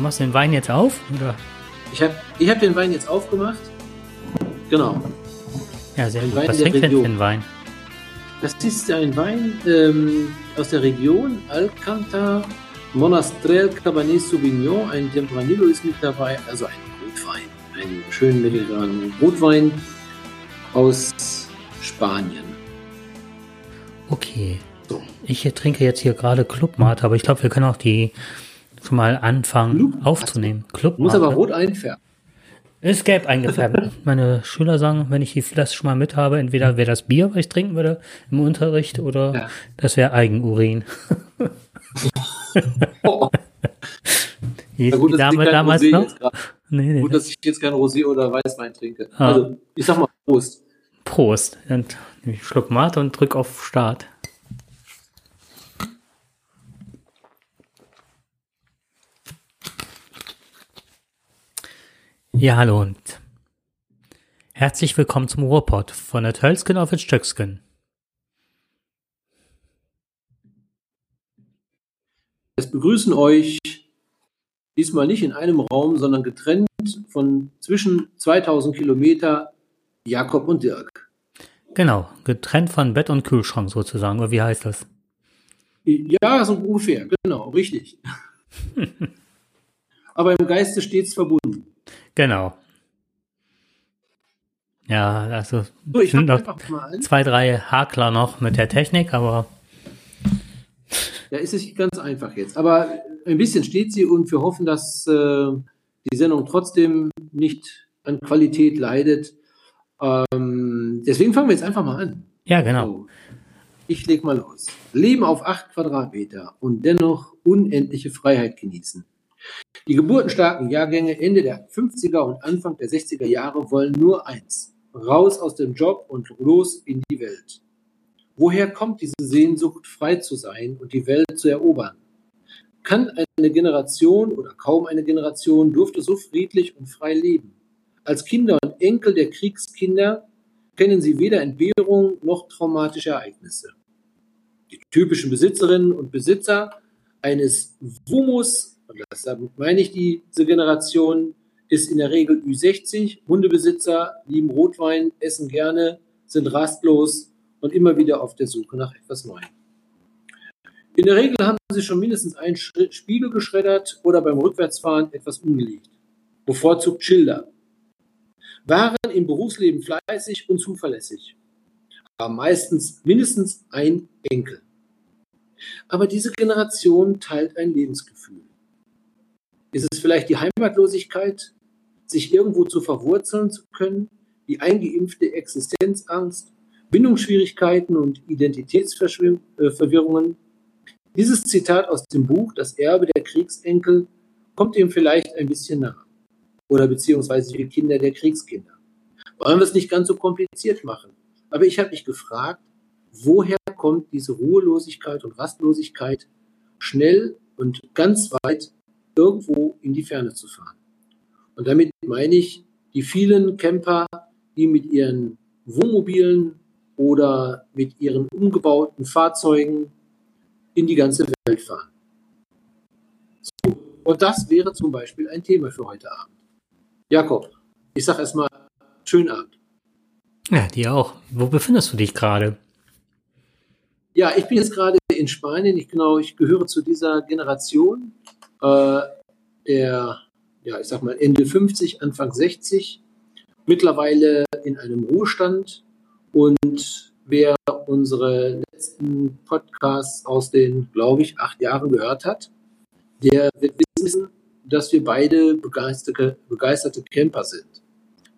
Du machst den Wein jetzt auf? Oder? Ich habe ich hab den Wein jetzt aufgemacht. Genau. Ja, sehr gut. Was trinkt denn für ein Wein? Das ist ein Wein ähm, aus der Region Alcanta Monastrell Cabernet Sauvignon. Ein Tempranillo ist mit dabei, also ein Rotwein. Ein schön mediterranen Rotwein aus Spanien. Okay. So. Ich trinke jetzt hier gerade Clubmate, aber ich glaube, wir können auch die schon mal anfangen Clubmate? aufzunehmen. Muss Clubmate. aber rot einfärben. Ist gelb eingefärbt. Meine Schüler sagen, wenn ich die Flasche schon mal mit habe, entweder wäre das Bier, was ich trinken würde im Unterricht, oder Ja. das wäre Eigenurin. Oh, Hieß gut, die dass ich Dame damals Rosé noch? Nee, nee. gut, dass ich jetzt kein Rosé oder Weißwein trinke. Ah. Also, ich sag mal Prost. Prost. Dann nehme ich einen Schluck Mate und drück auf Start. Ja, hallo und herzlich willkommen zum Ruhrpott von der Tölsken auf ins Stöcksken. Es begrüßen euch diesmal nicht in einem Raum, sondern getrennt von zwischen 2000 Kilometer Jakob und Dirk. Genau, getrennt von Bett und Kühlschrank sozusagen, oder wie heißt das? Ja, so ungefähr, genau, richtig. Aber im Geiste stets verbunden. Genau. Ja, also So, ich sind noch zwei, drei Hakler noch mit der Technik, aber Ja, ist es nicht ganz einfach jetzt. Aber ein bisschen steht sie und wir hoffen, dass äh, die Sendung trotzdem nicht an Qualität leidet. Ähm, deswegen fangen wir jetzt einfach mal an. ja, genau. So, ich leg mal los. Leben auf acht Quadratmeter und dennoch unendliche Freiheit genießen. Die geburtenstarken Jahrgänge Ende der 50er und Anfang der 60er Jahre wollen nur eins. Raus aus dem Job und los in die Welt. Woher kommt diese Sehnsucht, frei zu sein und die Welt zu erobern? Kann eine Generation oder kaum eine Generation durfte so friedlich und frei leben? Als Kinder und Enkel der Kriegskinder kennen sie weder Entbehrung noch traumatische Ereignisse. Die typischen Besitzerinnen und Besitzer eines Wumus, und das damit meine ich diese Generation, ist in der Regel Ü60. Hundebesitzer lieben Rotwein, essen gerne, sind rastlos und immer wieder auf der Suche nach etwas Neuem. In der Regel haben sie schon mindestens einen Spiegel geschreddert oder beim Rückwärtsfahren etwas umgelegt. Bevorzugt Schilder. Waren im Berufsleben fleißig und zuverlässig. Haben meistens mindestens ein Enkel. Aber diese Generation teilt ein Lebensgefühl. Vielleicht die Heimatlosigkeit, sich irgendwo zu verwurzeln zu können, die eingeimpfte Existenzangst, Bindungsschwierigkeiten und Identitätsverwirrungen? Dieses Zitat aus dem Buch Das Erbe der Kriegsenkel kommt ihm vielleicht ein bisschen nah. Oder beziehungsweise die Kinder der Kriegskinder. Wollen wir es nicht ganz so kompliziert machen? Aber ich habe mich gefragt, woher kommt diese Ruhelosigkeit und Rastlosigkeit, schnell und ganz weit irgendwo in die Ferne zu fahren? Und damit meine ich die vielen Camper, die mit ihren Wohnmobilen oder mit ihren umgebauten Fahrzeugen in die ganze Welt fahren. So, und das wäre zum Beispiel ein Thema für heute Abend. Jakob, ich sage erstmal schönen Abend. Ja, die auch. Wo befindest du dich gerade? Ja, ich bin jetzt gerade in Spanien. Ich genau, ich gehöre zu dieser Generation äh, der, ja, ich sag mal Ende 50, Anfang 60, mittlerweile in einem Ruhestand. Und wer unsere letzten Podcasts aus den, glaube ich, acht Jahren gehört hat, der wird wissen, dass wir beide begeisterte, begeisterte Camper sind.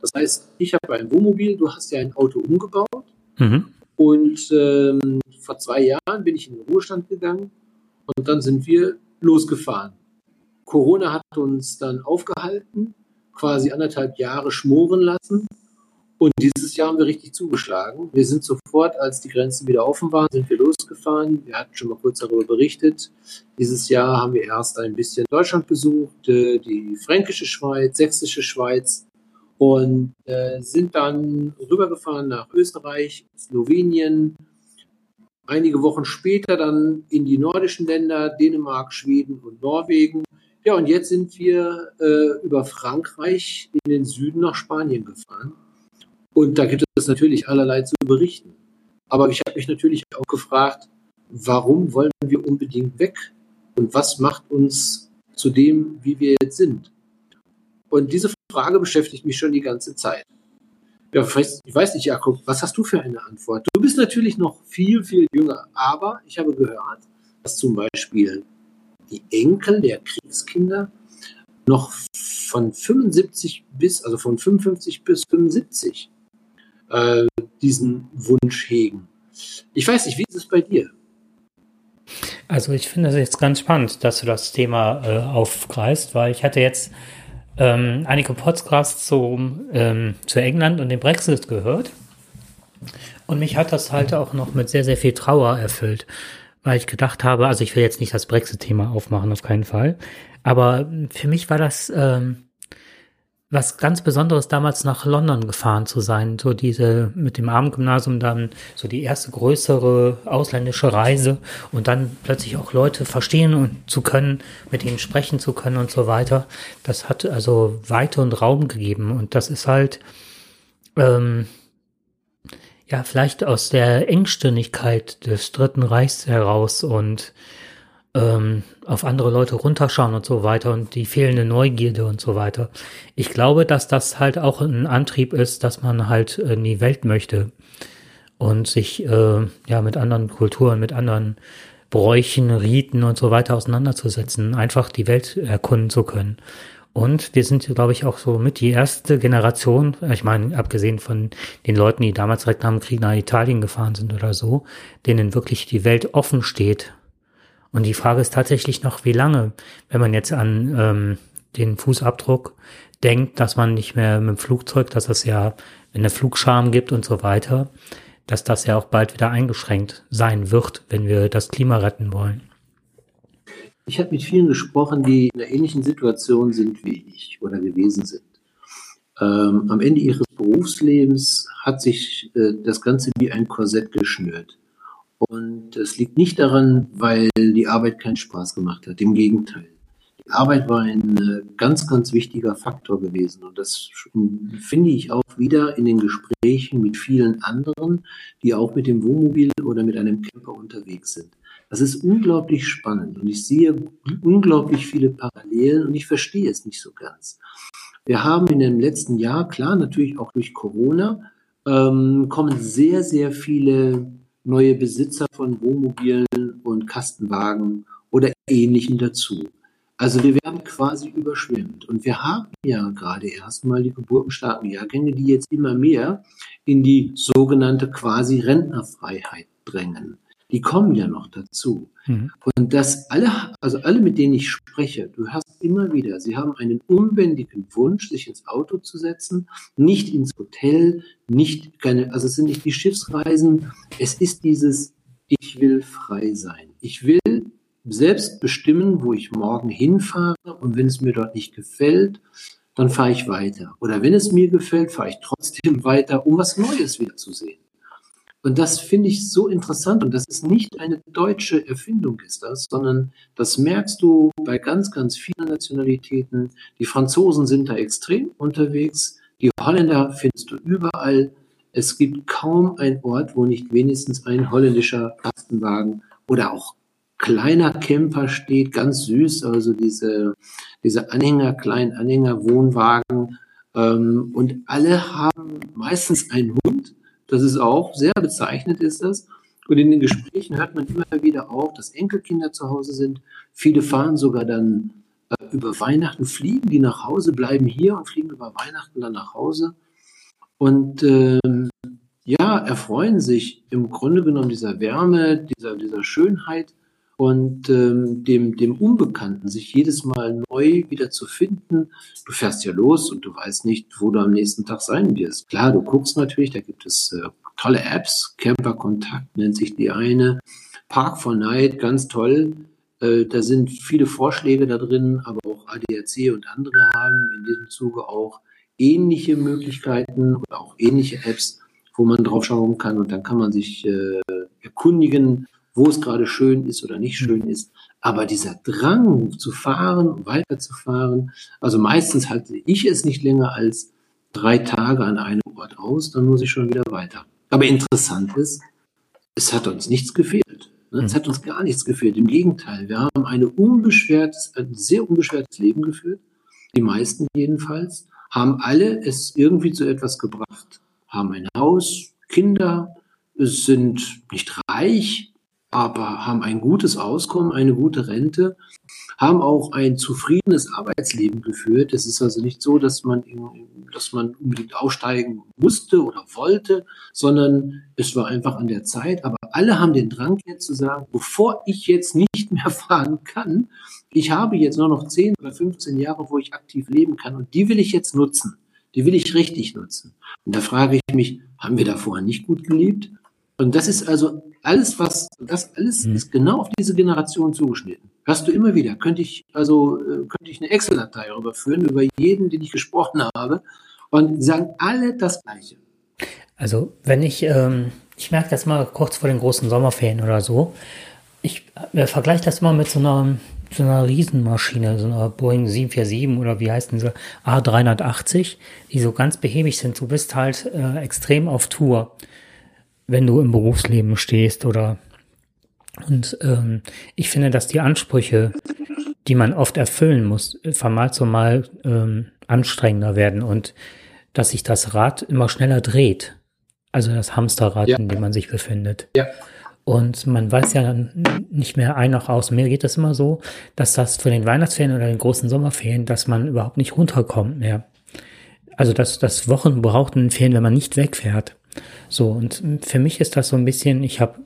Das heißt, ich habe ein Wohnmobil, du hast ja ein Auto umgebaut. Mhm. Und ähm, vor zwei Jahren bin ich in den Ruhestand gegangen und dann sind wir losgefahren. Corona hat uns dann aufgehalten, quasi anderthalb Jahre schmoren lassen. Und dieses Jahr haben wir richtig zugeschlagen. Wir sind sofort, als die Grenzen wieder offen waren, sind wir losgefahren. Wir hatten schon mal kurz darüber berichtet. Dieses Jahr haben wir erst ein bisschen Deutschland besucht, äh, die fränkische Schweiz, sächsische Schweiz und äh, sind dann rübergefahren nach Österreich, Slowenien. Einige Wochen später dann in die nordischen Länder, Dänemark, Schweden und Norwegen. Ja, und jetzt sind wir äh, über Frankreich in den Süden nach Spanien gefahren. Und da gibt es natürlich allerlei zu berichten. Aber ich habe mich natürlich auch gefragt, warum wollen wir unbedingt weg? Und was macht uns zu dem, wie wir jetzt sind? Und diese Frage beschäftigt mich schon die ganze Zeit. Ja, ich weiß nicht, Jakob, was hast du für eine Antwort? Du bist natürlich noch viel, viel jünger, aber ich habe gehört, dass zum Beispiel die Enkel der Kriegskinder noch von 75 bis, also von 55 bis 75 äh, diesen Wunsch hegen. Ich weiß nicht, wie ist es bei dir? Also ich finde es jetzt ganz spannend, dass du das Thema äh, aufgreifst, weil ich hatte jetzt ähm, einige Podcasts zu, ähm, zu England und dem Brexit gehört. Und mich hat das halt auch noch mit sehr, sehr viel Trauer erfüllt, weil ich gedacht habe, also ich will jetzt nicht das Brexit-Thema aufmachen, auf keinen Fall. Aber für mich war das ähm, was ganz Besonderes, damals nach London gefahren zu sein. So diese mit dem Abendgymnasium dann so die erste größere ausländische Reise und dann plötzlich auch Leute verstehen und zu können, mit ihnen sprechen zu können und so weiter. Das hat also Weite und Raum gegeben und das ist halt ähm, ja vielleicht aus der Engstirnigkeit des Dritten Reichs heraus und ähm, auf andere Leute runterschauen und so weiter und die fehlende Neugierde und so weiter. Ich glaube, dass das halt auch ein Antrieb ist, dass man halt in die Welt möchte und sich äh, ja mit anderen Kulturen, mit anderen Bräuchen, Riten und so weiter auseinanderzusetzen, einfach die Welt erkunden zu können. Und wir sind, glaube ich, auch so mit die erste Generation, ich meine, abgesehen von den Leuten, die damals direkt nach dem Krieg nach Italien gefahren sind oder so, denen wirklich die Welt offen steht und die Frage ist tatsächlich noch, wie lange, wenn man jetzt an ähm, den Fußabdruck denkt, dass man nicht mehr mit dem Flugzeug, dass es ja eine Flugscham gibt und so weiter, dass das ja auch bald wieder eingeschränkt sein wird, wenn wir das Klima retten wollen. Ich habe mit vielen gesprochen, die in einer ähnlichen Situation sind wie ich oder gewesen sind. Ähm, am Ende ihres Berufslebens hat sich äh, das Ganze wie ein Korsett geschnürt. Und es liegt nicht daran, weil die Arbeit keinen Spaß gemacht hat. Im Gegenteil. Die Arbeit war ein äh, ganz, ganz wichtiger Faktor gewesen. Und das finde ich auch wieder in den Gesprächen mit vielen anderen, die auch mit dem Wohnmobil oder mit einem Camper unterwegs sind. Das ist unglaublich spannend und ich sehe unglaublich viele Parallelen und ich verstehe es nicht so ganz. Wir haben in dem letzten Jahr, klar, natürlich auch durch Corona, ähm, kommen sehr, sehr viele neue Besitzer von Wohnmobilen und Kastenwagen oder Ähnlichem dazu. Also wir werden quasi überschwemmt. Und wir haben ja gerade erstmal die geburtenstarken Jahrgänge, die jetzt immer mehr in die sogenannte quasi Rentnerfreiheit drängen die kommen ja noch dazu. Mhm. Und das alle, also alle, mit denen ich spreche, du hast immer wieder, sie haben einen unbändigen Wunsch, sich ins Auto zu setzen, nicht ins Hotel, nicht keine, also es sind nicht die Schiffsreisen, es ist dieses, ich will frei sein. Ich will selbst bestimmen, wo ich morgen hinfahre und wenn es mir dort nicht gefällt, dann fahre ich weiter. Oder wenn es mir gefällt, fahre ich trotzdem weiter, um was Neues wieder zu sehen. Und das finde ich so interessant. Und das ist nicht eine deutsche Erfindung, ist das, sondern das merkst du bei ganz, ganz vielen Nationalitäten. Die Franzosen sind da extrem unterwegs. Die Holländer findest du überall. Es gibt kaum einen Ort, wo nicht wenigstens ein holländischer Kastenwagen oder auch kleiner Camper steht, ganz süß, also diese, diese Anhänger, kleinen Anhänger, Wohnwagen. Ähm, und alle haben meistens einen Hund das ist auch sehr bezeichnet, ist das. Und in den Gesprächen hört man immer wieder auch, dass Enkelkinder zu Hause sind. Viele fahren sogar dann äh, über Weihnachten, fliegen die nach Hause, bleiben hier und fliegen über Weihnachten dann nach Hause. Und ähm, ja, erfreuen sich im Grunde genommen dieser Wärme, dieser, dieser Schönheit und ähm, dem, dem Unbekannten, sich jedes Mal neu wieder zu finden. Du fährst ja los und du weißt nicht, wo du am nächsten Tag sein wirst. Klar, du guckst natürlich, da gibt es äh, tolle Apps, Camper Kontakt nennt sich die eine, Park for Night, ganz toll. Äh, da sind viele Vorschläge da drin, aber auch ADAC und andere haben in diesem Zuge auch ähnliche Möglichkeiten oder auch ähnliche Apps, wo man drauf schauen kann und dann kann man sich äh, erkundigen, wo es gerade schön ist oder nicht schön ist. Aber dieser Drang zu fahren, weiterzufahren, also meistens halte ich es nicht länger als drei Tage an einem Ort aus, dann muss ich schon wieder weiter. Aber interessant ist, es hat uns nichts gefehlt. Ne? Es hm. hat uns gar nichts gefehlt. Im Gegenteil, wir haben eine unbeschwertes, ein sehr unbeschwertes Leben geführt. Die meisten jedenfalls haben alle es irgendwie zu etwas gebracht, haben ein Haus, Kinder, sind nicht reich, aber haben ein gutes Auskommen, eine gute Rente, haben auch ein zufriedenes Arbeitsleben geführt. Es ist also nicht so, dass man, dass man unbedingt aussteigen musste oder wollte, sondern es war einfach an der Zeit. Aber alle haben den Drang jetzt zu sagen, bevor ich jetzt nicht mehr fahren kann, ich habe jetzt nur noch 10 oder 15 Jahre, wo ich aktiv leben kann und die will ich jetzt nutzen. Die will ich richtig nutzen. Und da frage ich mich, haben wir da vorher nicht gut gelebt? Und das ist also alles, was, das alles mhm. ist genau auf diese Generation zugeschnitten. Hörst du immer wieder, könnte ich, also, äh, könnte ich eine Excel-Datei überführen über jeden, den ich gesprochen habe. Und sagen alle das Gleiche. Also, wenn ich, ähm, ich merke das mal kurz vor den großen Sommerferien oder so. Ich äh, vergleiche das mal mit so einer, so einer Riesenmaschine, so einer Boeing 747 oder wie heißt diese A380, die so ganz behäbig sind. Du bist halt äh, extrem auf Tour wenn du im Berufsleben stehst oder und ähm, ich finde, dass die Ansprüche, die man oft erfüllen muss, von Mal zu Mal ähm, anstrengender werden und dass sich das Rad immer schneller dreht. Also das Hamsterrad, ja. in dem man sich befindet. Ja. Und man weiß ja nicht mehr ein noch aus. Mir geht es immer so, dass das für den Weihnachtsferien oder den großen Sommerferien, dass man überhaupt nicht runterkommt mehr. Also dass das Wochen braucht in den Ferien, wenn man nicht wegfährt. So, und für mich ist das so ein bisschen, ich habe,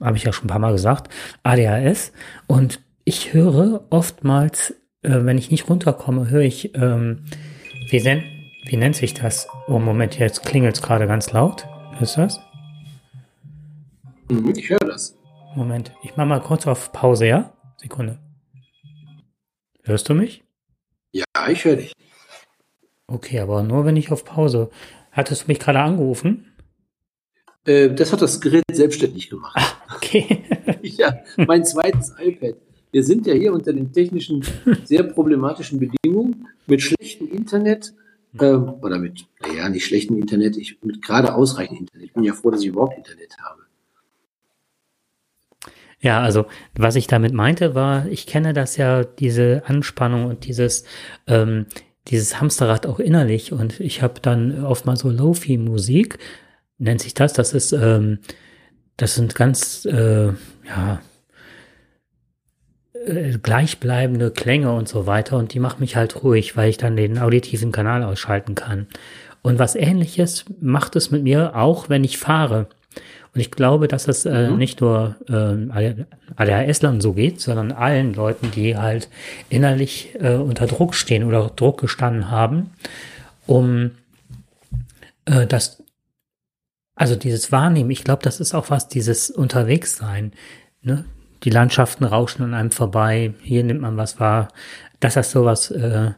habe ich ja schon ein paar Mal gesagt, ADHS und ich höre oftmals, äh, wenn ich nicht runterkomme, höre ich, ähm, wie, nennt, wie nennt sich das? Oh, Moment, jetzt klingelt es gerade ganz laut. Hörst du das? Mhm, ich höre das. Moment, ich mache mal kurz auf Pause, ja? Sekunde. Hörst du mich? Ja, ich höre dich. Okay, aber nur wenn ich auf Pause. Hattest du mich gerade angerufen? Äh, das hat das Gerät selbstständig gemacht. Ah, okay. ja, mein zweites iPad. Wir sind ja hier unter den technischen, sehr problematischen Bedingungen mit schlechtem Internet äh, oder mit, naja, nicht schlechtem Internet, ich, mit gerade ausreichend Internet. Ich bin ja froh, dass ich überhaupt Internet habe. Ja, also was ich damit meinte war, ich kenne das ja, diese Anspannung und dieses, ähm, dieses Hamsterrad auch innerlich und ich habe dann oft mal so Lofi-Musik, nennt sich das, das ist, ähm, das sind ganz, äh, ja, äh, gleichbleibende Klänge und so weiter und die machen mich halt ruhig, weil ich dann den auditiven Kanal ausschalten kann. Und was ähnliches macht es mit mir auch, wenn ich fahre. Und ich glaube, dass es äh, mhm. nicht nur äh, ADHS-Lern so geht, sondern allen Leuten, die halt innerlich äh, unter Druck stehen oder Druck gestanden haben, um äh, das, also dieses Wahrnehmen, ich glaube, das ist auch was, dieses Unterwegssein. Ne? Die Landschaften rauschen an einem vorbei, hier nimmt man was wahr, dass das sowas äh,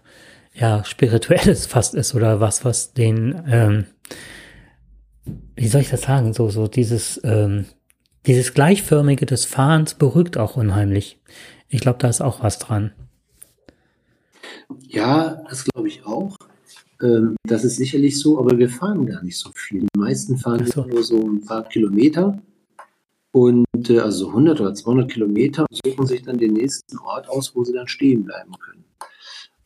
ja spirituelles fast ist oder was, was den ähm, wie soll ich das sagen, so, so dieses, ähm, dieses Gleichförmige des Fahrens beruhigt auch unheimlich. Ich glaube, da ist auch was dran. Ja, das glaube ich auch. Ähm, das ist sicherlich so, aber wir fahren gar nicht so viel. Die meisten fahren so. nur so ein paar Kilometer und äh, also 100 oder 200 Kilometer und suchen sich dann den nächsten Ort aus, wo sie dann stehen bleiben können.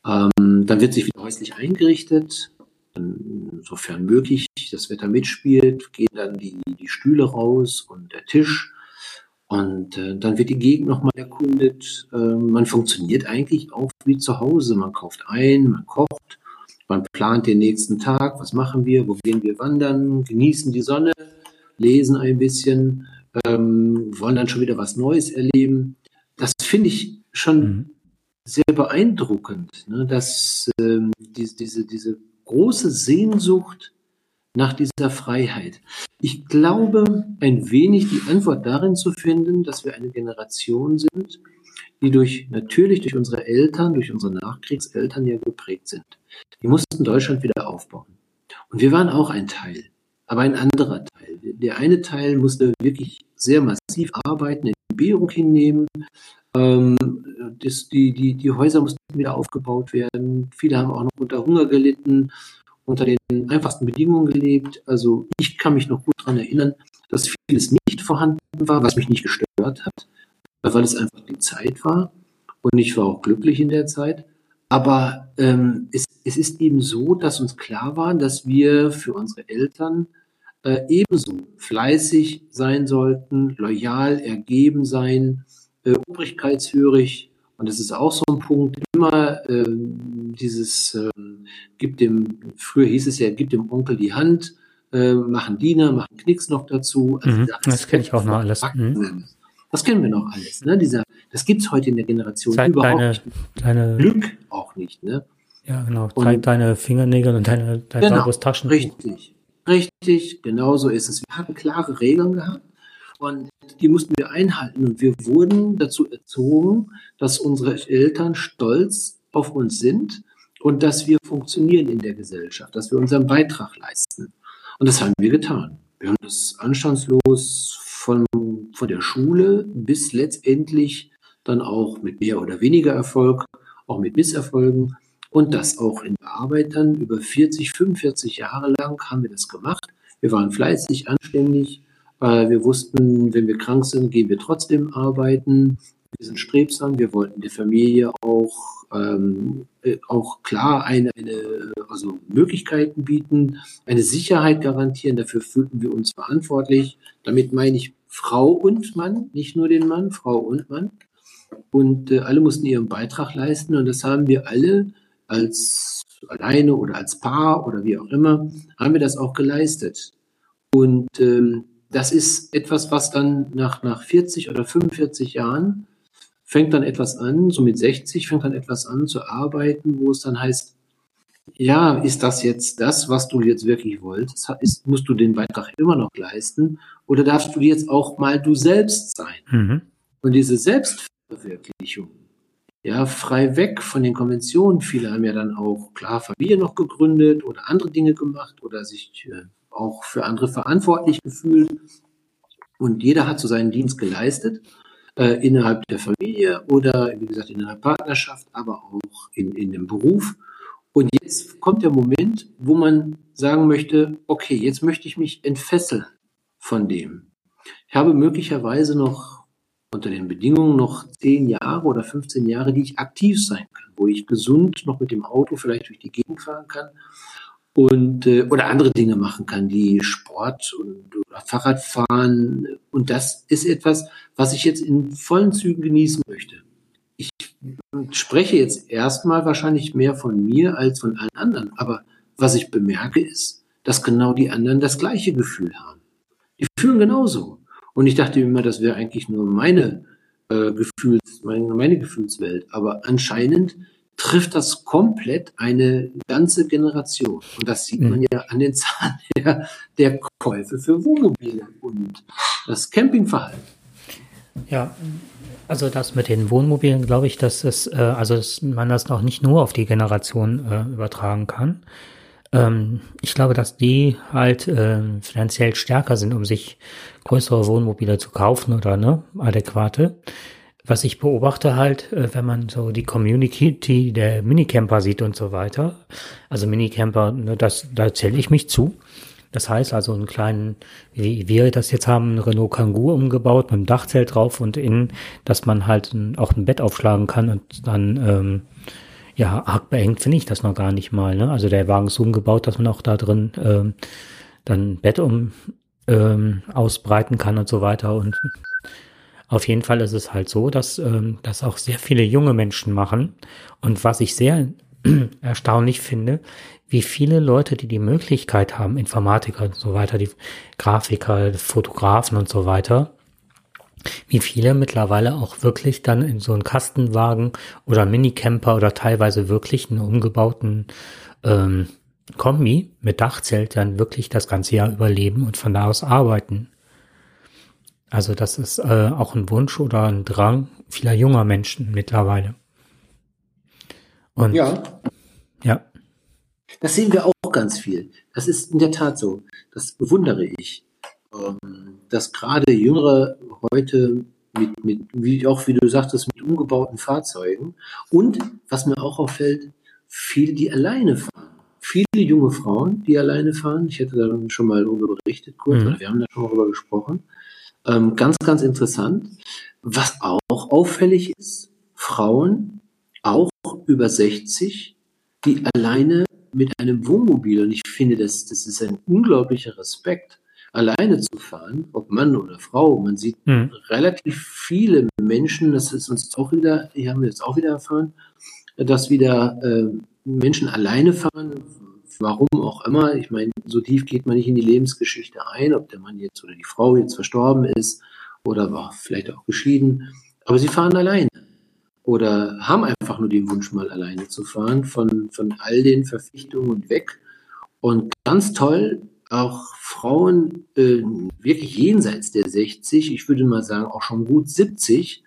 Ähm, dann wird sich wieder häuslich eingerichtet insofern möglich, das Wetter mitspielt, gehen dann die, die Stühle raus und der Tisch. Und äh, dann wird die Gegend nochmal erkundet. Äh, man funktioniert eigentlich auch wie zu Hause. Man kauft ein, man kocht, man plant den nächsten Tag. Was machen wir? Wo gehen wir wandern? Genießen die Sonne, lesen ein bisschen, ähm, wollen dann schon wieder was Neues erleben. Das finde ich schon mhm. sehr beeindruckend, ne? dass ähm, die, diese, diese große Sehnsucht nach dieser Freiheit. Ich glaube, ein wenig die Antwort darin zu finden, dass wir eine Generation sind, die durch, natürlich durch unsere Eltern, durch unsere Nachkriegseltern ja geprägt sind. Die mussten Deutschland wieder aufbauen. Und wir waren auch ein Teil, aber ein anderer Teil. Der eine Teil musste wirklich sehr massiv arbeiten, Entbehrung hinnehmen, Ähm, das, die, die, die Häuser mussten wieder aufgebaut werden. Viele haben auch noch unter Hunger gelitten, unter den einfachsten Bedingungen gelebt. Also ich kann mich noch gut daran erinnern, dass vieles nicht vorhanden war, was mich nicht gestört hat, weil es einfach die Zeit war. Und ich war auch glücklich in der Zeit. Aber ähm, es, es ist eben so, dass uns klar war, dass wir für unsere Eltern äh, ebenso fleißig sein sollten, loyal, ergeben sein, äh, obrigkeitshörig. Und das ist auch so ein Punkt, immer äh, dieses, äh, gibt dem, früher hieß es ja, gibt dem Onkel die Hand, äh, machen Diener, machen Knicks noch dazu. Also mhm, das kenne ich auch noch alles. Mhm. Das kennen wir noch alles. Ne? Dieser, das gibt es heute in der Generation Zeig überhaupt deine, nicht. Deine, Glück auch nicht. Ne? Ja, genau. Und, deine Fingernägel und deine, dein genau, sauberes Taschentuch. Richtig, richtig, genau so ist es. Wir hatten klare Regeln gehabt und die mussten wir einhalten. Und wir wurden dazu erzogen, dass unsere Eltern stolz auf uns sind und dass wir funktionieren in der Gesellschaft, dass wir unseren Beitrag leisten. Und das haben wir getan. Wir haben das anstandslos von, von der Schule bis letztendlich dann auch mit mehr oder weniger Erfolg, auch mit Misserfolgen und das auch in der Arbeit dann über 40, 45 Jahre lang haben wir das gemacht. Wir waren fleißig, anständig. Wir wussten, wenn wir krank sind, gehen wir trotzdem arbeiten. Wir sind strebsam. Wir wollten der Familie auch, ähm, äh, auch klar eine, eine, also Möglichkeiten bieten, eine Sicherheit garantieren. Dafür fühlten wir uns verantwortlich. Damit meine ich Frau und Mann, nicht nur den Mann, Frau und Mann. Und äh, alle mussten ihren Beitrag leisten. Und das haben wir alle als alleine oder als Paar oder wie auch immer, haben wir das auch geleistet. Und ähm, das ist etwas, was dann nach, nach 40 oder 45 Jahren fängt dann etwas an, so mit 60 fängt dann etwas an zu arbeiten, wo es dann heißt, ja, ist das jetzt das, was du jetzt wirklich wolltest? Ist, musst du den Beitrag immer noch leisten? Oder darfst du jetzt auch mal du selbst sein? Mhm. Und diese Selbstverwirklichung, ja, frei weg von den Konventionen. Viele haben ja dann auch klar Familie noch gegründet oder andere Dinge gemacht oder sich äh, auch für andere verantwortlich gefühlt. Und jeder hat so seinen Dienst geleistet äh, innerhalb der Familie oder, wie gesagt, in einer Partnerschaft, aber auch in, in dem Beruf. Und jetzt kommt der Moment, wo man sagen möchte, okay, jetzt möchte ich mich entfesseln von dem. Ich habe möglicherweise noch unter den Bedingungen noch zehn Jahre oder 15 Jahre, die ich aktiv sein kann, wo ich gesund noch mit dem Auto vielleicht durch die Gegend fahren kann und äh, oder andere Dinge machen kann, die Sport und oder Fahrradfahren. Und das ist etwas, was ich jetzt in vollen Zügen genießen möchte. Ich spreche jetzt erstmal wahrscheinlich mehr von mir als von allen anderen, aber was ich bemerke ist, dass genau die anderen das gleiche Gefühl haben. Die fühlen genauso. Und ich dachte immer, das wäre eigentlich nur meine äh, Gefühls, meine, meine Gefühlswelt. Aber anscheinend trifft das komplett eine ganze Generation. Und das sieht man mhm. ja an den Zahlen der, der Käufe für Wohnmobile und das Campingverhalten. Ja, also das mit den Wohnmobilen, glaube ich, dass es, äh, also dass man das noch nicht nur auf die Generation äh, übertragen kann. Ähm, ich glaube, dass die halt äh, finanziell stärker sind, um sich größere Wohnmobile zu kaufen oder ne, adäquate was ich beobachte halt, äh, wenn man so die Community der Minicamper sieht und so weiter. Also Minicamper, ne, das, da zähle ich mich zu. Das heißt also einen kleinen, wie wir das jetzt haben, einen Renault Kangoo umgebaut mit einem Dachzelt drauf und innen, dass man halt auch ein Bett aufschlagen kann und dann, ähm, ja, arg beengt finde ich das noch gar nicht mal. Ne? Also der Wagen ist umgebaut, dass man auch da drin ähm, dann ein Bett um ähm, ausbreiten kann und so weiter und auf jeden Fall ist es halt so, dass ähm, das auch sehr viele junge Menschen machen. Und was ich sehr erstaunlich finde, wie viele Leute, die die Möglichkeit haben, Informatiker und so weiter, die Grafiker, Fotografen und so weiter, wie viele mittlerweile auch wirklich dann in so einen Kastenwagen oder Minicamper oder teilweise wirklich einen umgebauten ähm, Kombi mit Dachzelt dann wirklich das ganze Jahr überleben und von da aus arbeiten. Also das ist äh, auch ein Wunsch oder ein Drang vieler junger Menschen mittlerweile. Und ja. Ja. Das sehen wir auch ganz viel. Das ist in der Tat so. Das bewundere ich. Ähm, dass gerade Jüngere heute mit, mit, wie auch wie du sagtest, mit umgebauten Fahrzeugen. Und was mir auch auffällt, viele, die alleine fahren. Viele junge Frauen, die alleine fahren. Ich hätte da schon mal darüber berichtet, kurz, mhm. wir haben da schon mal darüber gesprochen. Ähm, ganz, ganz interessant. Was auch auffällig ist, Frauen, auch über 60, die alleine mit einem Wohnmobil, und ich finde, das, das ist ein unglaublicher Respekt, alleine zu fahren, ob Mann oder Frau. Man sieht mhm. relativ viele Menschen, das ist uns auch wieder, hier haben wir jetzt auch wieder erfahren, dass wieder äh, Menschen alleine fahren, warum auch immer. Ich meine, so tief geht man nicht in die Lebensgeschichte ein, ob der Mann jetzt oder die Frau jetzt verstorben ist oder war vielleicht auch geschieden. Aber sie fahren alleine oder haben einfach nur den Wunsch, mal alleine zu fahren, von, von all den Verpflichtungen weg. Und ganz toll, auch Frauen äh, wirklich jenseits der 60, ich würde mal sagen auch schon gut 70,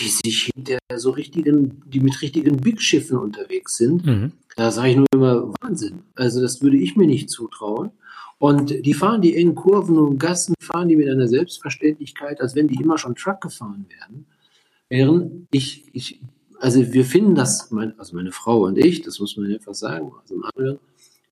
die sich hinter so richtigen, die mit richtigen Big Schiffen unterwegs sind. Mhm. Da sage ich nur immer Wahnsinn. Also das würde ich mir nicht zutrauen. Und die fahren die engen Kurven und Gassen, fahren die mit einer Selbstverständlichkeit, als wenn die immer schon Truck gefahren werden. Während ich, ich also wir finden das, mein, also meine Frau und ich, das muss man einfach sagen, also Manuel,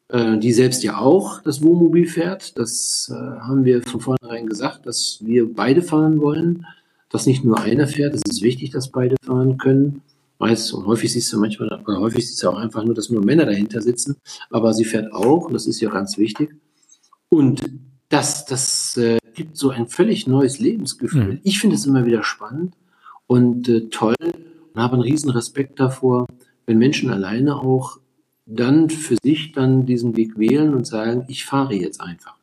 äh, die selbst ja auch das Wohnmobil fährt. Das äh, haben wir von vornherein gesagt, dass wir beide fahren wollen, dass nicht nur einer fährt. Es ist wichtig, dass beide fahren können. Weiß, und häufig siehst du manchmal, oder häufig siehst du auch einfach nur, dass nur Männer dahinter sitzen, aber sie fährt auch, und das ist ja ganz wichtig. Und das, das äh, gibt so ein völlig neues Lebensgefühl. Mhm. Ich finde es immer wieder spannend und äh, toll und habe einen riesen Respekt davor, wenn Menschen alleine auch dann für sich dann diesen Weg wählen und sagen, ich fahre jetzt einfach.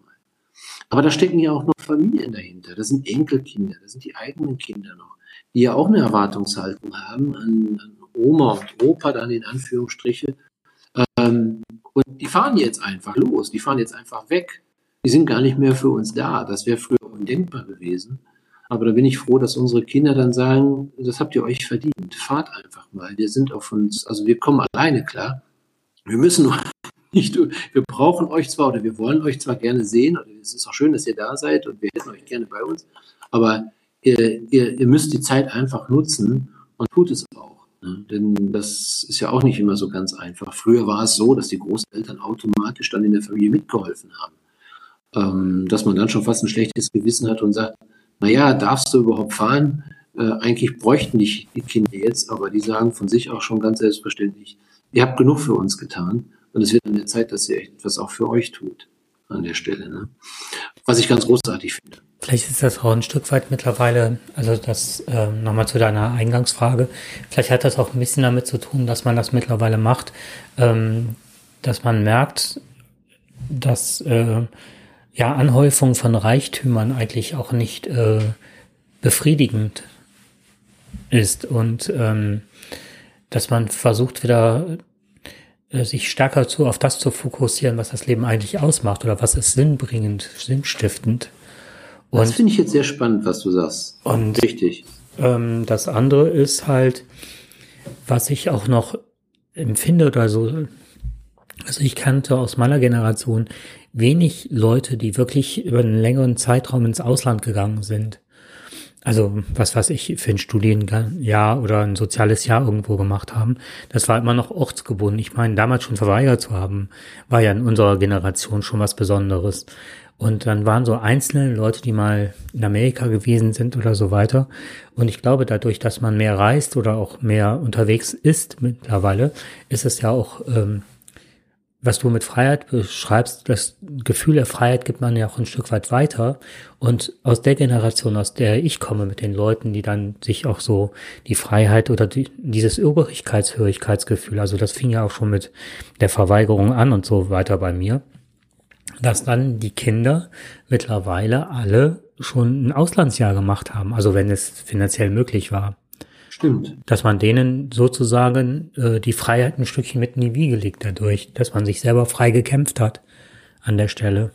Aber da stecken ja auch noch Familien dahinter. Das sind Enkelkinder, das sind die eigenen Kinder noch, die ja auch eine Erwartungshaltung haben an, an Oma und Opa, dann in Anführungsstriche. Ähm, und die fahren jetzt einfach los, die fahren jetzt einfach weg. Die sind gar nicht mehr für uns da. Das wäre früher undenkbar gewesen. Aber da bin ich froh, dass unsere Kinder dann sagen, das habt ihr euch verdient. Fahrt einfach mal. Wir sind auf uns, also wir kommen alleine klar. Wir müssen nur nicht, wir brauchen euch zwar oder wir wollen euch zwar gerne sehen, oder es ist auch schön, dass ihr da seid und wir hätten euch gerne bei uns, aber ihr, ihr, ihr müsst die Zeit einfach nutzen und tut es auch. Ne? Denn das ist ja auch nicht immer so ganz einfach. Früher war es so, dass die Großeltern automatisch dann in der Familie mitgeholfen haben. Ähm, dass man dann schon fast ein schlechtes Gewissen hat und sagt, naja, darfst du überhaupt fahren? Äh, eigentlich bräuchten dich die Kinder jetzt, aber die sagen von sich auch schon ganz selbstverständlich, ihr habt genug für uns getan und es wird an der Zeit, dass ihr etwas auch für euch tut an der Stelle. Ne? Was ich ganz großartig finde. Vielleicht ist das auch ein Stück weit mittlerweile, also das äh, nochmal zu deiner Eingangsfrage, vielleicht hat das auch ein bisschen damit zu tun, dass man das mittlerweile macht, ähm, dass man merkt, dass äh, ja Anhäufung von Reichtümern eigentlich auch nicht äh, befriedigend ist und ähm, dass man versucht wieder sich stärker zu auf das zu fokussieren, was das Leben eigentlich ausmacht oder was ist sinnbringend, sinnstiftend. Und, das finde ich jetzt sehr spannend, was du sagst. Und richtig. Ähm, das andere ist halt, was ich auch noch empfinde oder so, also ich kannte aus meiner Generation wenig Leute, die wirklich über einen längeren Zeitraum ins Ausland gegangen sind. Also was weiß ich für ein Studienjahr oder ein soziales Jahr irgendwo gemacht haben. Das war immer noch ortsgebunden. Ich meine, damals schon verweigert zu haben, war ja in unserer Generation schon was Besonderes. Und dann waren so einzelne Leute, die mal in Amerika gewesen sind oder so weiter. Und ich glaube, dadurch, dass man mehr reist oder auch mehr unterwegs ist mittlerweile, ist es ja auch ähm, was du mit Freiheit beschreibst, das Gefühl der Freiheit gibt man ja auch ein Stück weit weiter. Und aus der Generation, aus der ich komme, mit den Leuten, die dann sich auch so die Freiheit oder die, dieses Obrigkeitshörigkeitsgefühl, also das fing ja auch schon mit der Verweigerung an und so weiter bei mir, dass dann die Kinder mittlerweile alle schon ein Auslandsjahr gemacht haben, also wenn es finanziell möglich war. Stimmt. Dass man denen sozusagen äh, die Freiheit ein Stückchen mit in die Wiege legt dadurch, dass man sich selber frei gekämpft hat an der Stelle.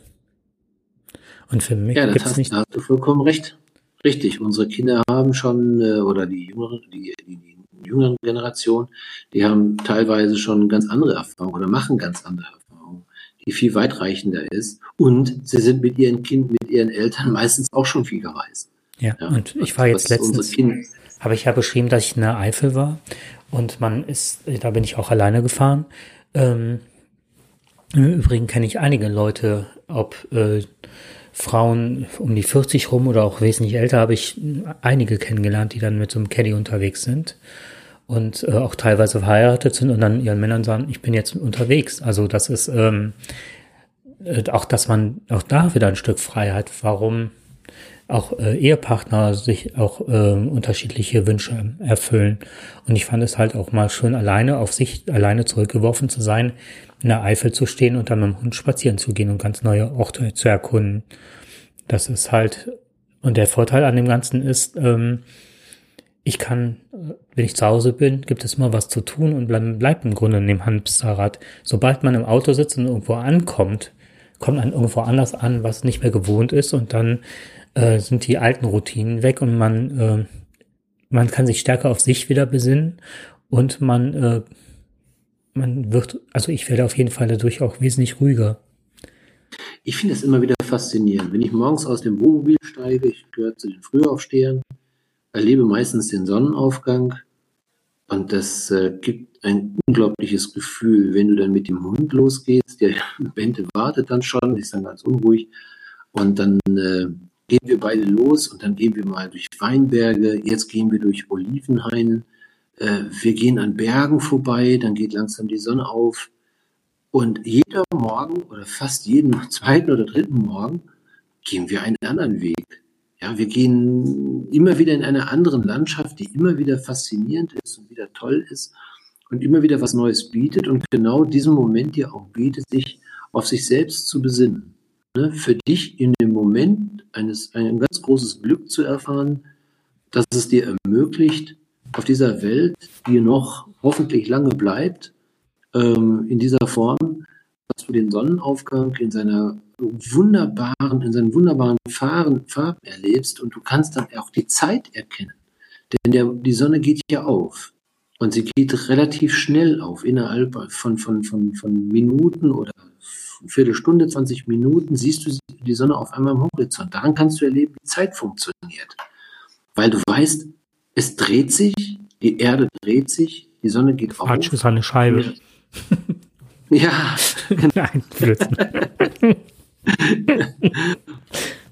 Und für mich ja, gibt's nicht. Da hast du vollkommen recht. Richtig. Unsere Kinder haben schon, äh, oder die jüngeren, die, die, die jüngeren Generationen, die haben teilweise schon ganz andere Erfahrungen oder machen ganz andere Erfahrungen, die viel weitreichender ist. Und sie sind mit ihren Kindern, mit ihren Eltern meistens auch schon viel gereist. Ja, ja und ich war jetzt letztens, habe ich ja beschrieben, dass ich in der Eifel war und man ist, da bin ich auch alleine gefahren. Ähm, Im Übrigen kenne ich einige Leute, ob äh, Frauen um die 40 rum oder auch wesentlich älter, habe ich einige kennengelernt, die dann mit so einem Caddy unterwegs sind und äh, auch teilweise verheiratet sind und dann ihren Männern sagen, ich bin jetzt unterwegs. Also das ist ähm, äh, auch, dass man auch da wieder ein Stück Freiheit, warum auch äh, Ehepartner sich auch äh, unterschiedliche Wünsche erfüllen. Und ich fand es halt auch mal schön, alleine auf sich alleine zurückgeworfen zu sein, in der Eifel zu stehen und dann mit dem Hund spazieren zu gehen und ganz neue Orte zu erkunden. Das ist halt, und der Vorteil an dem Ganzen ist, ähm, ich kann, wenn ich zu Hause bin, gibt es immer was zu tun und bleibt bleib im Grunde in dem Hamsterrad. Sobald man im Auto sitzt und irgendwo ankommt, kommt man irgendwo anders an, was nicht mehr gewohnt ist und dann äh, sind die alten Routinen weg und man, äh, man kann sich stärker auf sich wieder besinnen und man, äh, man wird, also ich werde auf jeden Fall dadurch auch wesentlich ruhiger. Ich finde es immer wieder faszinierend. Wenn ich morgens aus dem Wohnmobil steige, ich gehöre zu den Frühaufstehern, erlebe meistens den Sonnenaufgang und das äh, gibt ein unglaubliches Gefühl, wenn du dann mit dem Hund losgehst. Der Bente wartet dann schon, ist dann ganz unruhig und dann äh, gehen wir beide los und dann gehen wir mal durch Weinberge, jetzt gehen wir durch Olivenhain, äh, wir gehen an Bergen vorbei, dann geht langsam die Sonne auf und jeder Morgen oder fast jeden zweiten oder dritten Morgen gehen wir einen anderen Weg. Ja, wir gehen immer wieder in einer anderen Landschaft, die immer wieder faszinierend ist und wieder toll ist und immer wieder was Neues bietet und genau diesen Moment dir auch bietet, sich auf sich selbst zu besinnen. Ne? Für dich in dem Moment eines, ein ganz großes Glück zu erfahren, dass es dir ermöglicht, auf dieser Welt, die noch hoffentlich lange bleibt, ähm, in dieser Form, dass du den Sonnenaufgang in seiner wunderbaren, in seinen wunderbaren Farben, Farben erlebst und du kannst dann auch die Zeit erkennen. Denn der, die Sonne geht ja auf und sie geht relativ schnell auf, innerhalb von, von, von, von Minuten oder Viertelstunde, 20 Minuten siehst du die Sonne auf einmal am Horizont. Daran kannst du erleben, wie Zeit funktioniert. Weil du weißt, es dreht sich, die Erde dreht sich, die Sonne geht Quatsch, auf. Quatsch ist eine Scheibe. Ja. Nein, Blödsinn.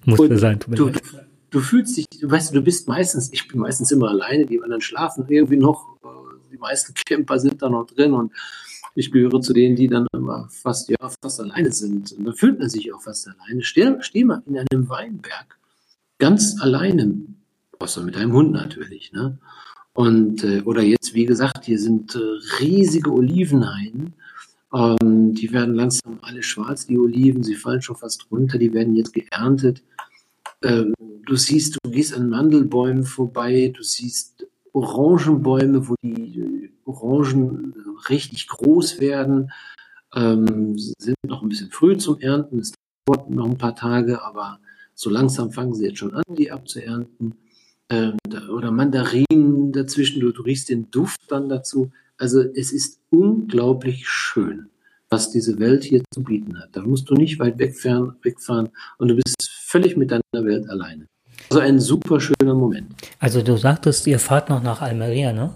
Musste sein, tut mir du, leid. Du fühlst dich, du weißt, du bist meistens, ich bin meistens immer alleine, die anderen schlafen irgendwie noch, äh, die meisten Camper sind da noch drin und ich gehöre zu denen, die dann immer fast, ja, fast alleine sind. Und da fühlt man sich auch fast alleine. Steh, steh mal in einem Weinberg, ganz alleine, außer mit einem Hund natürlich, ne? Und, äh, oder jetzt, wie gesagt, hier sind äh, riesige Olivenhainen ähm, die werden langsam alle schwarz, die Oliven, sie fallen schon fast runter, die werden jetzt geerntet. Ähm, du siehst, du gehst an Mandelbäumen vorbei, du siehst Orangenbäume, wo die Orangen richtig groß werden, ähm, sind noch ein bisschen früh zum Ernten, es dauert noch ein paar Tage, aber so langsam fangen sie jetzt schon an, die abzuernten. Ähm, oder Mandarinen dazwischen, du, du riechst den Duft dann dazu. Also es ist unglaublich schön, was diese Welt hier zu bieten hat. Da musst du nicht weit wegfahren, wegfahren und du bist völlig mit deiner Welt alleine. Also ein super schöner Moment. Also du sagtest, ihr fahrt noch nach Almeria, ne?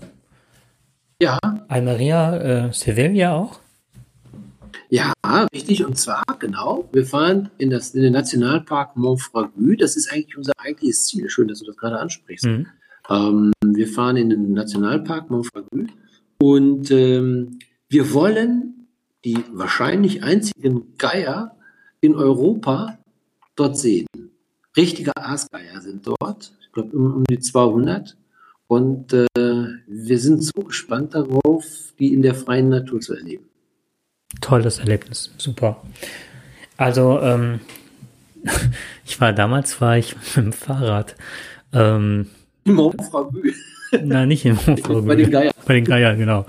Ja. Almeria, äh, Sevilla auch? Ja, richtig. Und zwar, genau, wir fahren in, das, in den Nationalpark Montfragu. Das ist eigentlich unser eigentliches Ziel. Schön, dass du das gerade ansprichst. Mhm. Ähm, wir fahren in den Nationalpark Montfragu und ähm, wir wollen die wahrscheinlich einzigen Geier in Europa dort sehen. Richtige Aasgeier sind dort, ich glaube um, um, die 200. Und äh, wir sind so gespannt darauf, die in der freien Natur zu erleben. Tolles Erlebnis, super. Also ähm, ich war damals war ich mit dem Fahrrad. Ähm, Nein, nicht im Hof. Bei den Geiern. Bei den Geiern, genau.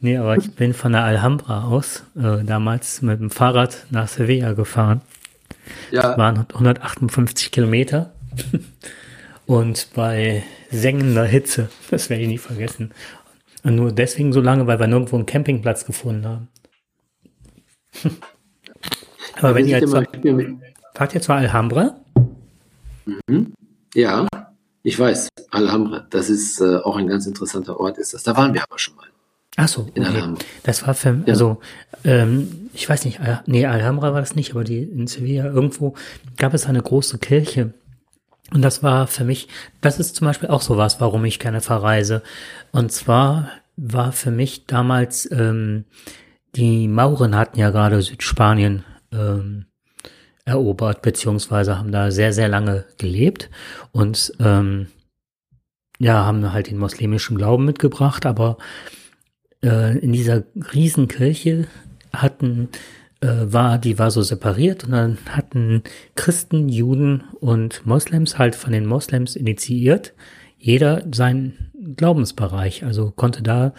Nee, aber ich bin von der Alhambra aus äh, damals mit dem Fahrrad nach Sevilla gefahren. Ja. Das waren 158 Kilometer. Und bei sengender Hitze, das werde ich nie vergessen. Und nur deswegen so lange, weil wir nirgendwo einen Campingplatz gefunden haben. aber ja, wenn ihr jetzt. Fahrt ihr zur Alhambra? Mhm. Ja. Ich weiß, Alhambra, das ist äh, auch ein ganz interessanter Ort, ist das. Da waren wir aber schon mal. Ach so, okay. Das war für, also, ähm, ich weiß nicht, nee, Alhambra war das nicht, aber die in Sevilla irgendwo gab es eine große Kirche. Und das war für mich, das ist zum Beispiel auch sowas, warum ich gerne verreise. Und zwar war für mich damals, ähm, die Mauren hatten ja gerade Südspanien ähm, erobert, beziehungsweise haben da sehr, sehr lange gelebt und ähm, ja, haben halt den muslimischen Glauben mitgebracht, aber äh, in dieser Riesenkirche hatten war, die war so separiert und dann hatten Christen, Juden und Moslems halt von den Moslems initiiert, jeder seinen Glaubensbereich, also konnte da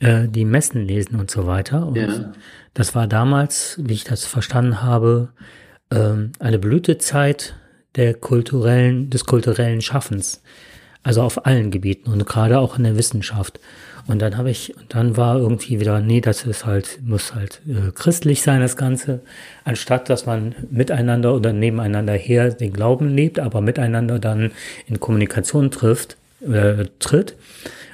äh, die Messen lesen und so weiter. Und ja. das war damals, wie ich das verstanden habe, ähm, eine Blütezeit der kulturellen, des kulturellen Schaffens. Also auf allen Gebieten und gerade auch in der Wissenschaft. Und dann habe ich, dann war irgendwie wieder, nee, das ist halt, muss halt äh, christlich sein, das Ganze, anstatt dass man miteinander oder nebeneinander her den Glauben lebt, aber miteinander dann in Kommunikation trifft, äh, tritt,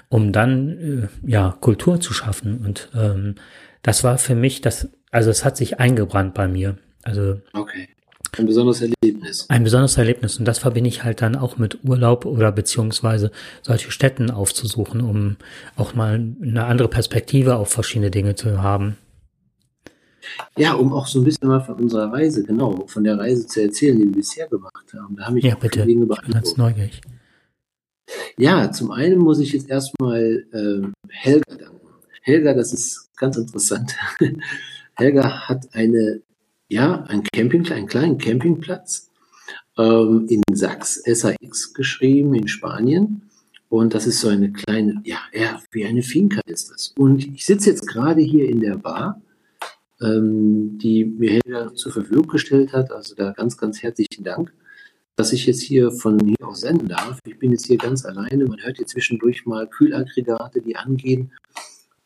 um dann äh, ja Kultur zu schaffen. Und ähm, das war für mich das, also es hat sich eingebrannt bei mir. Also okay. Ein besonderes Erlebnis. Ein besonderes Erlebnis. Und das verbinde ich halt dann auch mit Urlaub oder beziehungsweise solche Städten aufzusuchen, um auch mal eine andere Perspektive auf verschiedene Dinge zu haben. Ja, um auch so ein bisschen mal von unserer Reise, genau, von der Reise zu erzählen, die wir bisher gemacht haben. Da habe ich ja, bitte. Dinge ich bin ganz neugierig. Ja, zum einen muss ich jetzt erstmal äh, Helga danken. Helga, das ist ganz interessant. Helga hat eine ja, ein Camping, einen kleinen Campingplatz ähm, in Sachs, SAX geschrieben, in Spanien. Und das ist so eine kleine, ja, ja, wie eine Finca ist das. Und ich sitze jetzt gerade hier in der Bar, ähm, die mir Helga zur Verfügung gestellt hat. Also da ganz, ganz herzlichen Dank, dass ich jetzt hier von hier aus senden darf. Ich bin jetzt hier ganz alleine. Man hört hier zwischendurch mal Kühlaggregate, die angehen.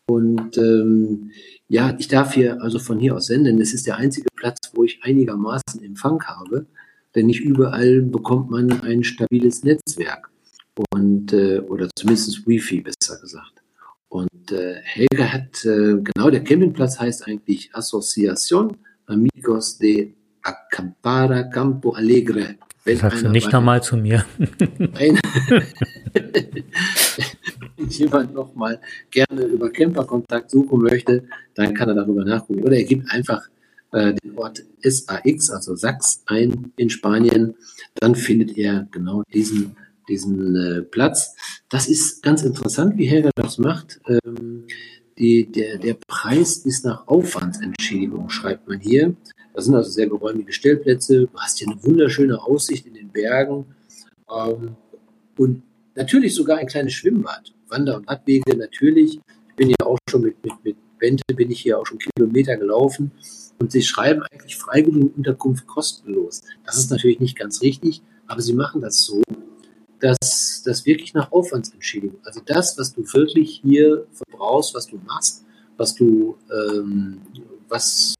Und ähm, ja, ich darf hier also von hier aus senden. Es ist der einzige Platz, wo ich einigermaßen Empfang habe, denn nicht überall bekommt man ein stabiles Netzwerk und äh, oder zumindest Wi-Fi besser gesagt. Und äh, Helga hat äh, genau der Campingplatz heißt eigentlich Asociación Amigos de Acampara Campo Alegre. Wenn Sagst du nicht nochmal zu mir? Wenn jemand nochmal gerne über Camperkontakt suchen möchte, dann kann er darüber nachgucken. Oder er gibt einfach äh, den Ort SAX, also Sachs, ein in Spanien. Dann findet er genau diesen, diesen äh, Platz. Das ist ganz interessant, wie Helga das macht. Ähm, die, der, der Preis ist nach Aufwandsentschädigung, schreibt man hier. Das sind also sehr geräumige Stellplätze. Du hast hier eine wunderschöne Aussicht in den Bergen. Ähm, und natürlich sogar ein kleines Schwimmbad. Wander- und Radwege natürlich. Ich bin ja auch schon mit, mit, mit Bente, bin ich hier auch schon Kilometer gelaufen. Und sie schreiben eigentlich freiwillige Unterkunft kostenlos. Das ist natürlich nicht ganz richtig, aber sie machen das so, dass das wirklich nach Aufwandsentschädigung, also das, was du wirklich hier verbrauchst, was du machst, was du, ähm, was,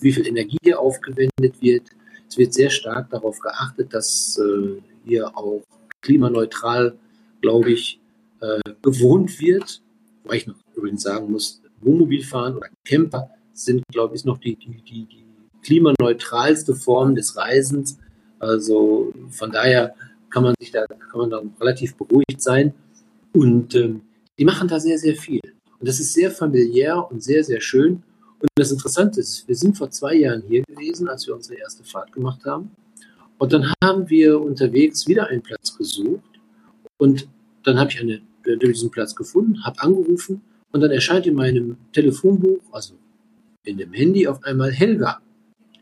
wie viel Energie hier aufgewendet wird. Es wird sehr stark darauf geachtet, dass äh, hier auch klimaneutral, glaube ich, äh, gewohnt wird. Wobei ich noch übrigens sagen muss, Wohnmobilfahren oder Camper sind, glaube ich, noch die, die, die, die klimaneutralste Form des Reisens. Also von daher kann man sich da, kann man dann relativ beruhigt sein. Und ähm, die machen da sehr, sehr viel. Und das ist sehr familiär und sehr, sehr schön. Und das Interessante ist, wir sind vor zwei Jahren hier gewesen, als wir unsere erste Fahrt gemacht haben. Und dann haben wir unterwegs wieder einen Platz gesucht. Und dann habe ich eine, diesen Platz gefunden, habe angerufen und dann erscheint in meinem Telefonbuch, also in dem Handy auf einmal Helga.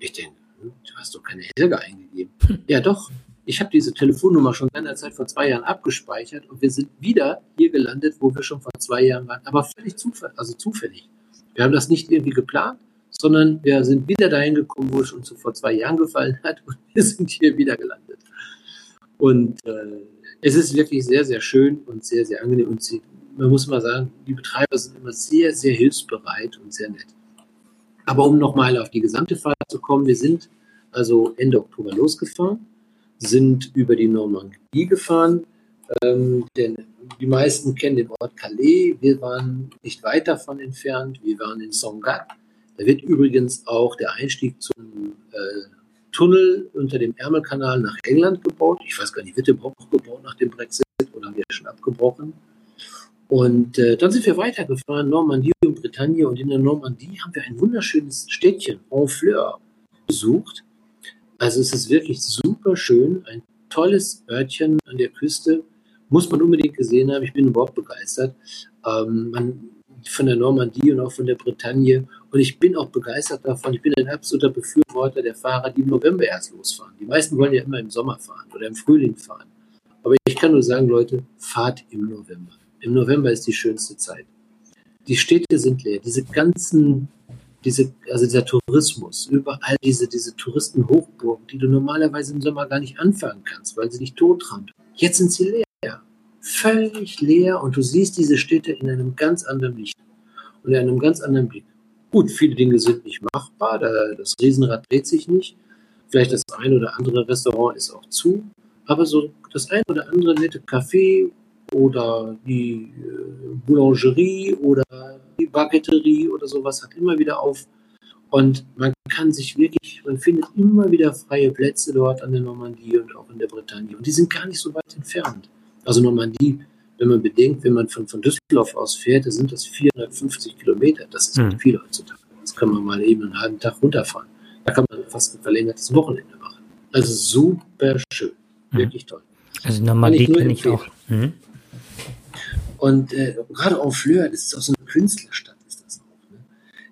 Ich denke, hm, du hast doch keine Helga eingegeben. Hm. Ja, doch. Ich habe diese Telefonnummer schon seinerzeit vor zwei Jahren abgespeichert und wir sind wieder hier gelandet, wo wir schon vor zwei Jahren waren, aber völlig zufällig, also zufällig. Wir haben das nicht irgendwie geplant, sondern wir sind wieder dahin gekommen, wo es uns vor zwei Jahren gefallen hat und wir sind hier wieder gelandet. Und äh, es ist wirklich sehr, sehr schön und sehr, sehr angenehm und sie, man muss mal sagen, die Betreiber sind immer sehr, sehr hilfsbereit und sehr nett. Aber um nochmal auf die gesamte Fahrt zu kommen, wir sind also Ende Oktober losgefahren, sind über die Normandie gefahren, Ähm, denn die meisten kennen den Ort Calais. Wir waren nicht weit davon entfernt. Wir waren in Songat. Da wird übrigens auch der Einstieg zum äh, Tunnel unter dem Ärmelkanal nach England gebaut. Ich weiß gar nicht, wird der überhaupt noch gebaut nach dem Brexit oder haben wir schon abgebrochen? Und äh, dann sind wir weitergefahren, Normandie und Bretagne. Und in der Normandie haben wir ein wunderschönes Städtchen, Honfleur, besucht. Also es ist wirklich super schön, ein tolles Örtchen an der Küste. Muss man unbedingt gesehen haben. Ich bin überhaupt begeistert. Ähm, man, von der Normandie und auch von der Bretagne. Und ich bin auch begeistert davon. Ich bin ein absoluter Befürworter der Fahrer, die im November erst losfahren. Die meisten wollen ja immer im Sommer fahren oder im Frühling fahren. Aber ich kann nur sagen, Leute, fahrt im November. Im November ist die schönste Zeit. Die Städte sind leer. Diese ganzen, diese, also dieser Tourismus, überall diese, diese Touristenhochburgen, die du normalerweise im Sommer gar nicht anfangen kannst, weil sie dich tottrampeln. Jetzt sind sie leer. Völlig leer und du siehst diese Städte in einem ganz anderen Licht und in einem ganz anderen Blick. Gut, viele Dinge sind nicht machbar, das Riesenrad dreht sich nicht. Vielleicht das ein oder andere Restaurant ist auch zu, aber so das ein oder andere nette Café oder die äh, Boulangerie oder die Baguetterie oder sowas hat immer wieder auf. Und man kann sich wirklich, man findet immer wieder freie Plätze dort an der Normandie und auch in der Bretagne. Und die sind gar nicht so weit entfernt. Also Normandie, wenn man bedenkt, wenn man von, von Düsseldorf aus fährt, da sind das 450 Kilometer. Das ist mhm. viel heutzutage. Das kann man mal eben einen halben Tag runterfahren. Da kann man fast ein verlängertes Wochenende machen. Also super schön. Mhm. Wirklich toll. Also Normandie kenne ich auch. Mhm. Und äh, gerade auf Fleur, das ist auch so eine Künstlerstadt, ist das auch. Ne?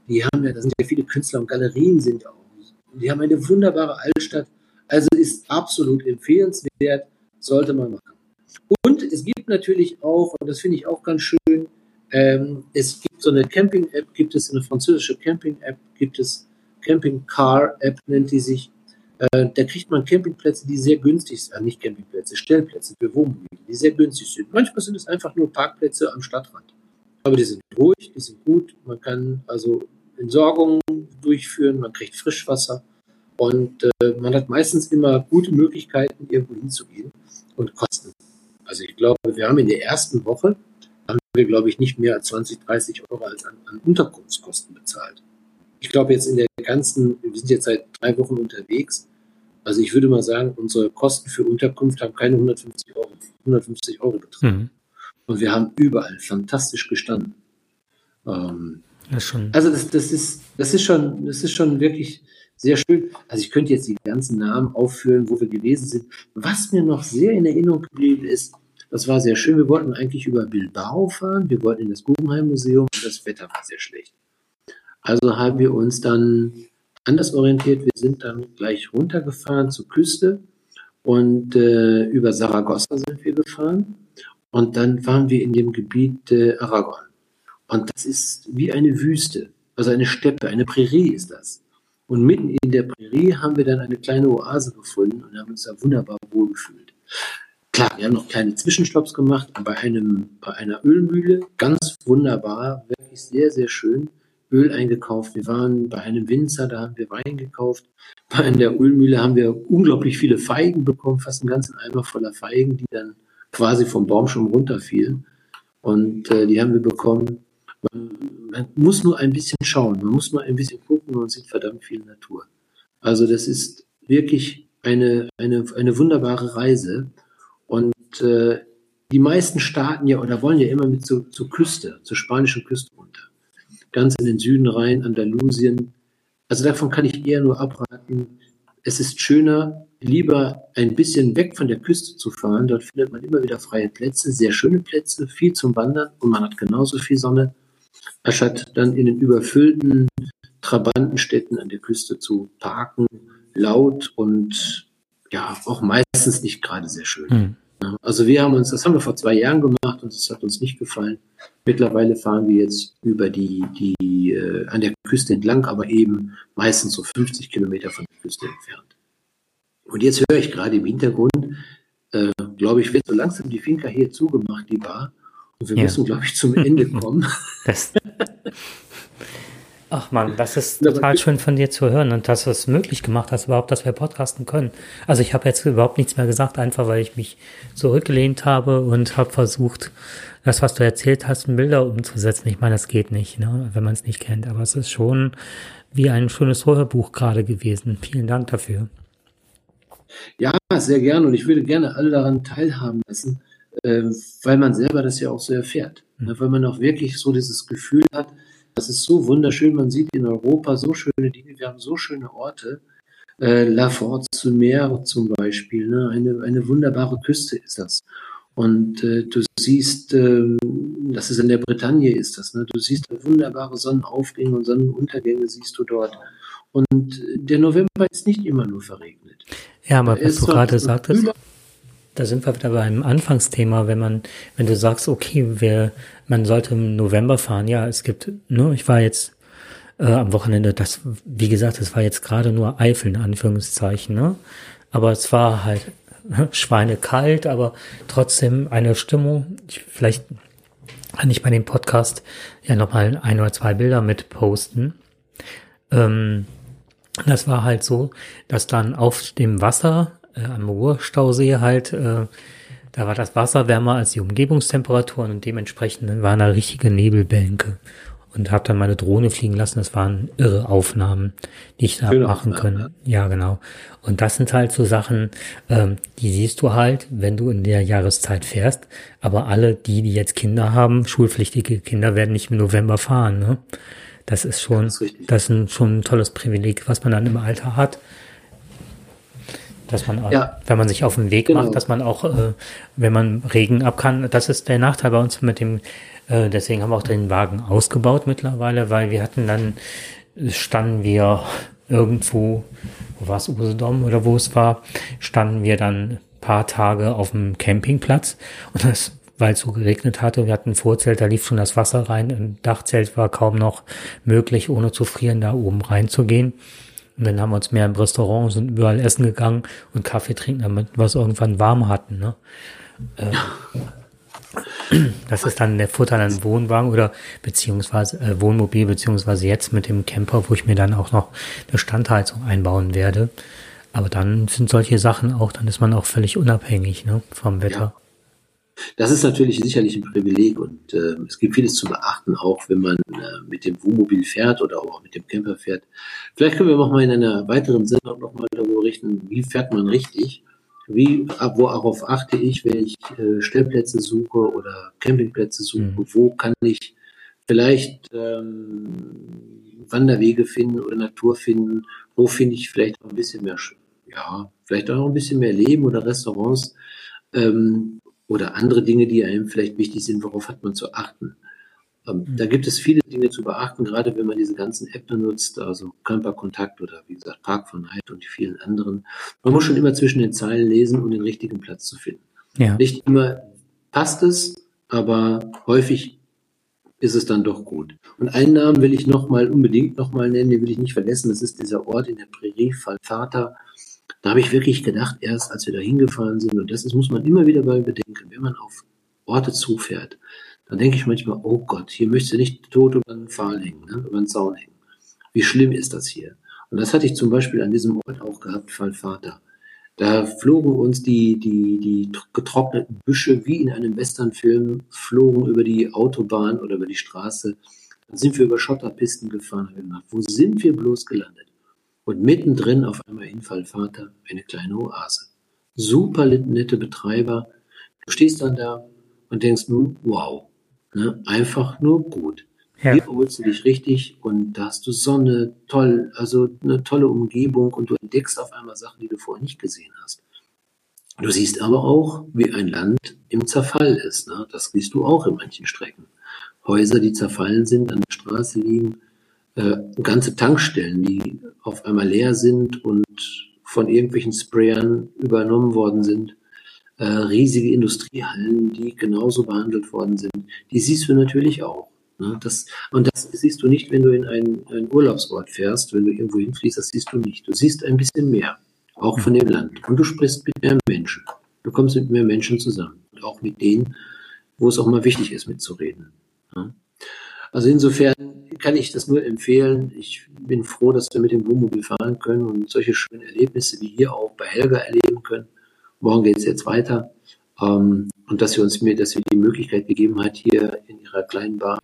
Die haben ja, da sind ja viele Künstler und Galerien sind auch. Die haben eine wunderbare Altstadt. Also ist absolut empfehlenswert, sollte man machen. Und es gibt natürlich auch, und das finde ich auch ganz schön, ähm, es gibt so eine Camping-App, gibt es eine französische Camping-App, gibt es Camping-Car-App, nennt die sich. Äh, da kriegt man Campingplätze, die sehr günstig sind, äh, nicht Campingplätze, Stellplätze für Wohnmobile, die sehr günstig sind. Manchmal sind es einfach nur Parkplätze am Stadtrand. Aber die sind ruhig, die sind gut. Man kann also Entsorgung durchführen, man kriegt Frischwasser und äh, man hat meistens immer gute Möglichkeiten, irgendwo hinzugehen und Kosten. Also ich glaube, wir haben in der ersten Woche, haben wir, glaube ich, nicht mehr als 20, 30 Euro als an, an Unterkunftskosten bezahlt. Ich glaube jetzt in der ganzen, wir sind jetzt seit drei Wochen unterwegs, also ich würde mal sagen, unsere Kosten für Unterkunft haben keine 150 Euro, 150 Euro betragen. Mhm. Und wir haben überall fantastisch gestanden. Ähm, das also das, das, ist, das, ist schon, das ist schon wirklich sehr schön. Also ich könnte jetzt die ganzen Namen aufführen, wo wir gewesen sind. Was mir noch sehr in Erinnerung geblieben ist, das war sehr schön. Wir wollten eigentlich über Bilbao fahren. Wir wollten in das Guggenheim Museum. Das Wetter war sehr schlecht. Also haben wir uns dann anders orientiert. Wir sind dann gleich runtergefahren zur Küste und äh, über Saragossa sind wir gefahren. Und dann waren wir in dem Gebiet äh, Aragon. Und das ist wie eine Wüste, also eine Steppe, eine Prärie ist das. Und mitten in der Prärie haben wir dann eine kleine Oase gefunden und haben uns da wunderbar wohlgefühlt. Klar, wir haben noch kleine Zwischenstopps gemacht bei, einem, bei einer Ölmühle. Ganz wunderbar, wirklich sehr, sehr schön. Öl eingekauft. Wir waren bei einem Winzer, da haben wir Wein gekauft. Bei der Ölmühle haben wir unglaublich viele Feigen bekommen, fast einen ganzen Eimer voller Feigen, die dann quasi vom Baum schon runterfielen. Und äh, die haben wir bekommen. Man, man, muss nur ein bisschen schauen, man muss nur ein bisschen gucken und sieht verdammt viel Natur. Also das ist wirklich eine, eine, eine wunderbare Reise. Und äh, die meisten starten ja oder wollen ja immer mit zur, zur Küste, zur spanischen Küste runter ganz in den Süden rein, Andalusien. Also davon kann ich eher nur abraten. Es ist schöner, lieber ein bisschen weg von der Küste zu fahren. Dort findet man immer wieder freie Plätze, sehr schöne Plätze, viel zum Wandern und man hat genauso viel Sonne, anstatt dann in den überfüllten Trabantenstädten an der Küste zu parken, laut und ja, auch meistens nicht gerade sehr schön. Mhm. Also wir haben uns, das haben wir vor zwei Jahren gemacht und es hat uns nicht gefallen. Mittlerweile fahren wir jetzt über die, die äh, an der Küste entlang, aber eben meistens so 50 Kilometer von der Küste entfernt. Und jetzt höre ich gerade im Hintergrund, äh, glaube ich, wird so langsam die Finca hier zugemacht, die Bar. Und wir ja. müssen, glaube ich, zum Ende kommen. Das, Ach man, das ist total schön von dir zu hören und dass du es möglich gemacht hast, überhaupt, dass wir podcasten können. Also ich habe jetzt überhaupt nichts mehr gesagt, einfach weil ich mich zurückgelehnt habe und habe versucht, das, was du erzählt hast, in Bilder umzusetzen. Ich meine, das geht nicht, ne, wenn man es nicht kennt, aber es ist schon wie ein schönes Hörbuch gerade gewesen. Vielen Dank dafür. Ja, sehr gerne und ich würde gerne alle daran teilhaben lassen, äh, weil man selber das ja auch so erfährt. Mhm. Weil man auch wirklich so dieses Gefühl hat, das ist so wunderschön. Man sieht in Europa so schöne Dinge. Wir haben so schöne Orte. Äh, La Force zu Meer zum Beispiel. Ne? Eine, eine wunderbare Küste ist das. Und äh, du siehst, äh, das ist in der Bretagne ist das, ne? du siehst wunderbare Sonnenaufgänge und Sonnenuntergänge siehst du dort. Und der November ist nicht immer nur verregnet. Ja, aber was du gerade sagtest, da sind wir wieder beim Anfangsthema, wenn man, wenn du sagst, okay, wer, man sollte im November fahren, ja, es gibt, ne, ich war jetzt äh, am Wochenende, das, wie gesagt, es war jetzt gerade nur Eifel in Anführungszeichen, ne? Aber es war halt ne, schweinekalt, aber trotzdem eine Stimmung. Ich, vielleicht kann ich bei dem Podcast ja nochmal ein oder zwei Bilder mit posten. Ähm, das war halt so, dass dann auf dem Wasser äh, am Ruhrstausee halt, äh, da war das Wasser wärmer als die Umgebungstemperaturen und dementsprechend waren da richtige Nebelbänke. Und habe dann meine Drohne fliegen lassen. Das waren irre Aufnahmen, die ich da Schöne machen können. Ja. ja, genau. Und das sind halt so Sachen, ähm, die siehst du halt, wenn du in der Jahreszeit fährst. Aber alle die, die jetzt Kinder haben, schulpflichtige Kinder, werden nicht im November fahren. Ne? Das ist schon, das ist, das ist schon ein tolles Privileg, was man dann im Alter hat dass man, ja. wenn man sich auf den Weg genau. macht, dass man auch, äh, wenn man Regen ab kann, das ist der Nachteil bei uns mit dem, äh, deswegen haben wir auch den Wagen ausgebaut mittlerweile, weil wir hatten dann, standen wir irgendwo, wo war es, Usedom oder wo es war, standen wir dann paar Tage auf dem Campingplatz und das weil es so geregnet hatte. Wir hatten ein Vorzelt, da lief schon das Wasser rein. Im Dachzelt war kaum noch möglich, ohne zu frieren, da oben reinzugehen. Und dann haben wir uns mehr im Restaurant, sind überall essen gegangen und Kaffee trinken, damit wir es irgendwann warm hatten. Ne? Äh, das ist dann der Vorteil an Wohnwagen oder beziehungsweise äh, Wohnmobil, beziehungsweise jetzt mit dem Camper, wo ich mir dann auch noch eine Standheizung einbauen werde. Aber dann sind solche Sachen auch, dann ist man auch völlig unabhängig ne, vom Wetter. Ja. Das ist natürlich sicherlich ein Privileg und äh, es gibt vieles zu beachten, auch wenn man äh, mit dem Wohnmobil fährt oder auch mit dem Camper fährt. Vielleicht können wir noch mal in einer weiteren Sendung noch mal darüber richten, wie fährt man richtig, wie, worauf achte ich, wenn ich äh, Stellplätze suche oder Campingplätze suche, mhm. wo kann ich vielleicht ähm, Wanderwege finden oder Natur finden, wo finde ich vielleicht auch ein bisschen mehr, ja, vielleicht auch ein bisschen mehr Leben oder Restaurants, ähm, oder andere Dinge, die einem vielleicht wichtig sind, worauf hat man zu achten. Ähm, mhm. Da gibt es viele Dinge zu beachten, gerade wenn man diese ganzen Apps benutzt, also Camperkontakt oder wie gesagt Park von Night und die vielen anderen. Man muss schon immer zwischen den Zeilen lesen, um den richtigen Platz zu finden. Ja. Nicht immer passt es, aber häufig ist es dann doch gut. Und einen Namen will ich noch mal unbedingt noch mal nennen, den will ich nicht vergessen. Das ist dieser Ort in der Prärie, Falfata. Da habe ich wirklich gedacht, erst als wir da hingefahren sind, und das ist, muss man immer wieder bei bedenken, wenn man auf Orte zufährt, dann denke ich manchmal, oh Gott, hier möchtest du nicht tot über den Pfahl hängen, ne, über den Zaun hängen. Wie schlimm ist das hier? Und das hatte ich zum Beispiel an diesem Ort auch gehabt, Fallvater. Da flogen uns die, die, die getrockneten Büsche wie in einem Westernfilm, flogen über die Autobahn oder über die Straße. Dann sind wir über Schotterpisten gefahren und gedacht, wo sind wir bloß gelandet? Und mittendrin auf einmal in Fallvater eine kleine Oase. Super nette Betreiber. Du stehst dann da und denkst nur, wow, ne? einfach nur gut. Ja. Hier holst du dich richtig und da hast du Sonne, toll, also eine tolle Umgebung und du entdeckst auf einmal Sachen, die du vorher nicht gesehen hast. Du siehst aber auch, wie ein Land im Zerfall ist. Ne? Das siehst du auch in manchen Strecken. Häuser, die zerfallen sind, an der Straße liegen, äh, ganze Tankstellen, die auf einmal leer sind und von irgendwelchen Sprayern übernommen worden sind, äh, riesige Industriehallen, die genauso behandelt worden sind, die siehst du natürlich auch. Ne? Das, und das siehst du nicht, wenn du in einen, einen Urlaubsort fährst, wenn du irgendwo hinfließt, das siehst du nicht. Du siehst ein bisschen mehr, auch von dem Land. Und du sprichst mit mehr Menschen. Du kommst mit mehr Menschen zusammen. Und auch mit denen, wo es auch mal wichtig ist, mitzureden. Ne? Also insofern kann ich das nur empfehlen. Ich bin froh, dass wir mit dem Wohnmobil fahren können und solche schönen Erlebnisse wie hier auch bei Helga erleben können. Morgen geht es jetzt weiter. Ähm, und dass sie uns mir, dass sie die Möglichkeit gegeben hat, hier in ihrer kleinen Bar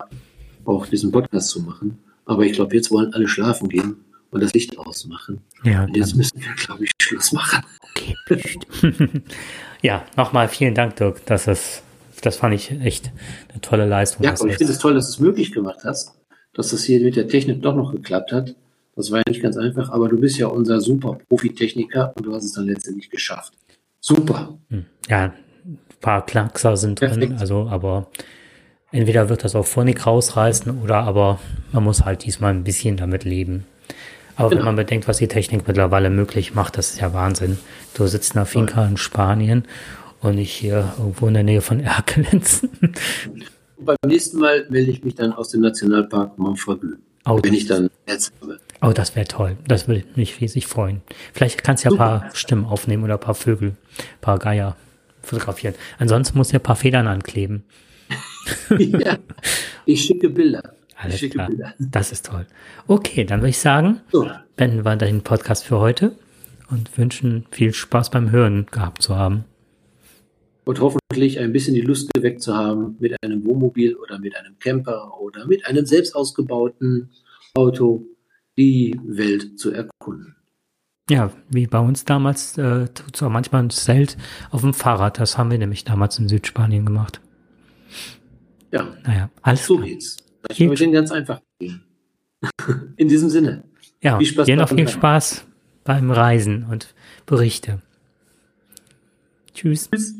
auch diesen Podcast zu machen. Aber ich glaube, jetzt wollen alle schlafen gehen und das Licht ausmachen. Ja, und jetzt müssen wir, glaube ich, Schluss machen. Okay. ja, nochmal vielen Dank, Dirk. Das ist, das fand ich echt eine tolle Leistung. Ja, und ich finde es toll, dass du es möglich gemacht hast, dass das hier mit der Technik doch noch geklappt hat. Das war ja nicht ganz einfach, aber du bist ja unser super Profi-Techniker und du hast es dann letztendlich geschafft. Super. Hm. Ja, ein paar Knackser sind Perfekt. drin, also, aber entweder wird das auch Phonik rausreißen oder aber man muss halt diesmal ein bisschen damit leben. Aber genau. wenn man bedenkt, was die Technik mittlerweile möglich macht, das ist ja Wahnsinn. Du sitzt in einer Finca in Spanien und ich hier irgendwo in der Nähe von Erkelenz. Beim nächsten Mal melde ich mich dann aus dem Nationalpark Montfaucon. Oh, wenn ich dann Netz habe. Oh, das wäre toll. Das würde mich riesig freuen. Vielleicht kannst du ja ein paar Stimmen aufnehmen oder ein paar Vögel, ein paar Geier fotografieren. Ansonsten muss ja ein paar Federn ankleben. ja, ich schicke Bilder. Alles klar. Bilder. Das ist toll. Okay, dann würde ich sagen, so. beenden wir den Podcast für heute und wünschen viel Spaß beim Hören gehabt zu haben. Und hoffentlich ein bisschen die Lust geweckt zu haben, mit einem Wohnmobil oder mit einem Camper oder mit einem selbst ausgebauten Auto die Welt zu erkunden. Ja, wie bei uns damals, äh, so manchmal ein Zelt auf dem Fahrrad. Das haben wir nämlich damals in Südspanien gemacht. Ja. Naja, alles so klar. geht's. Ich würde den ganz einfach gehen. In diesem Sinne. Ja, viel Spaß dir noch viel Spaß beim Reisen und Berichte. Tschüss. Tschüss.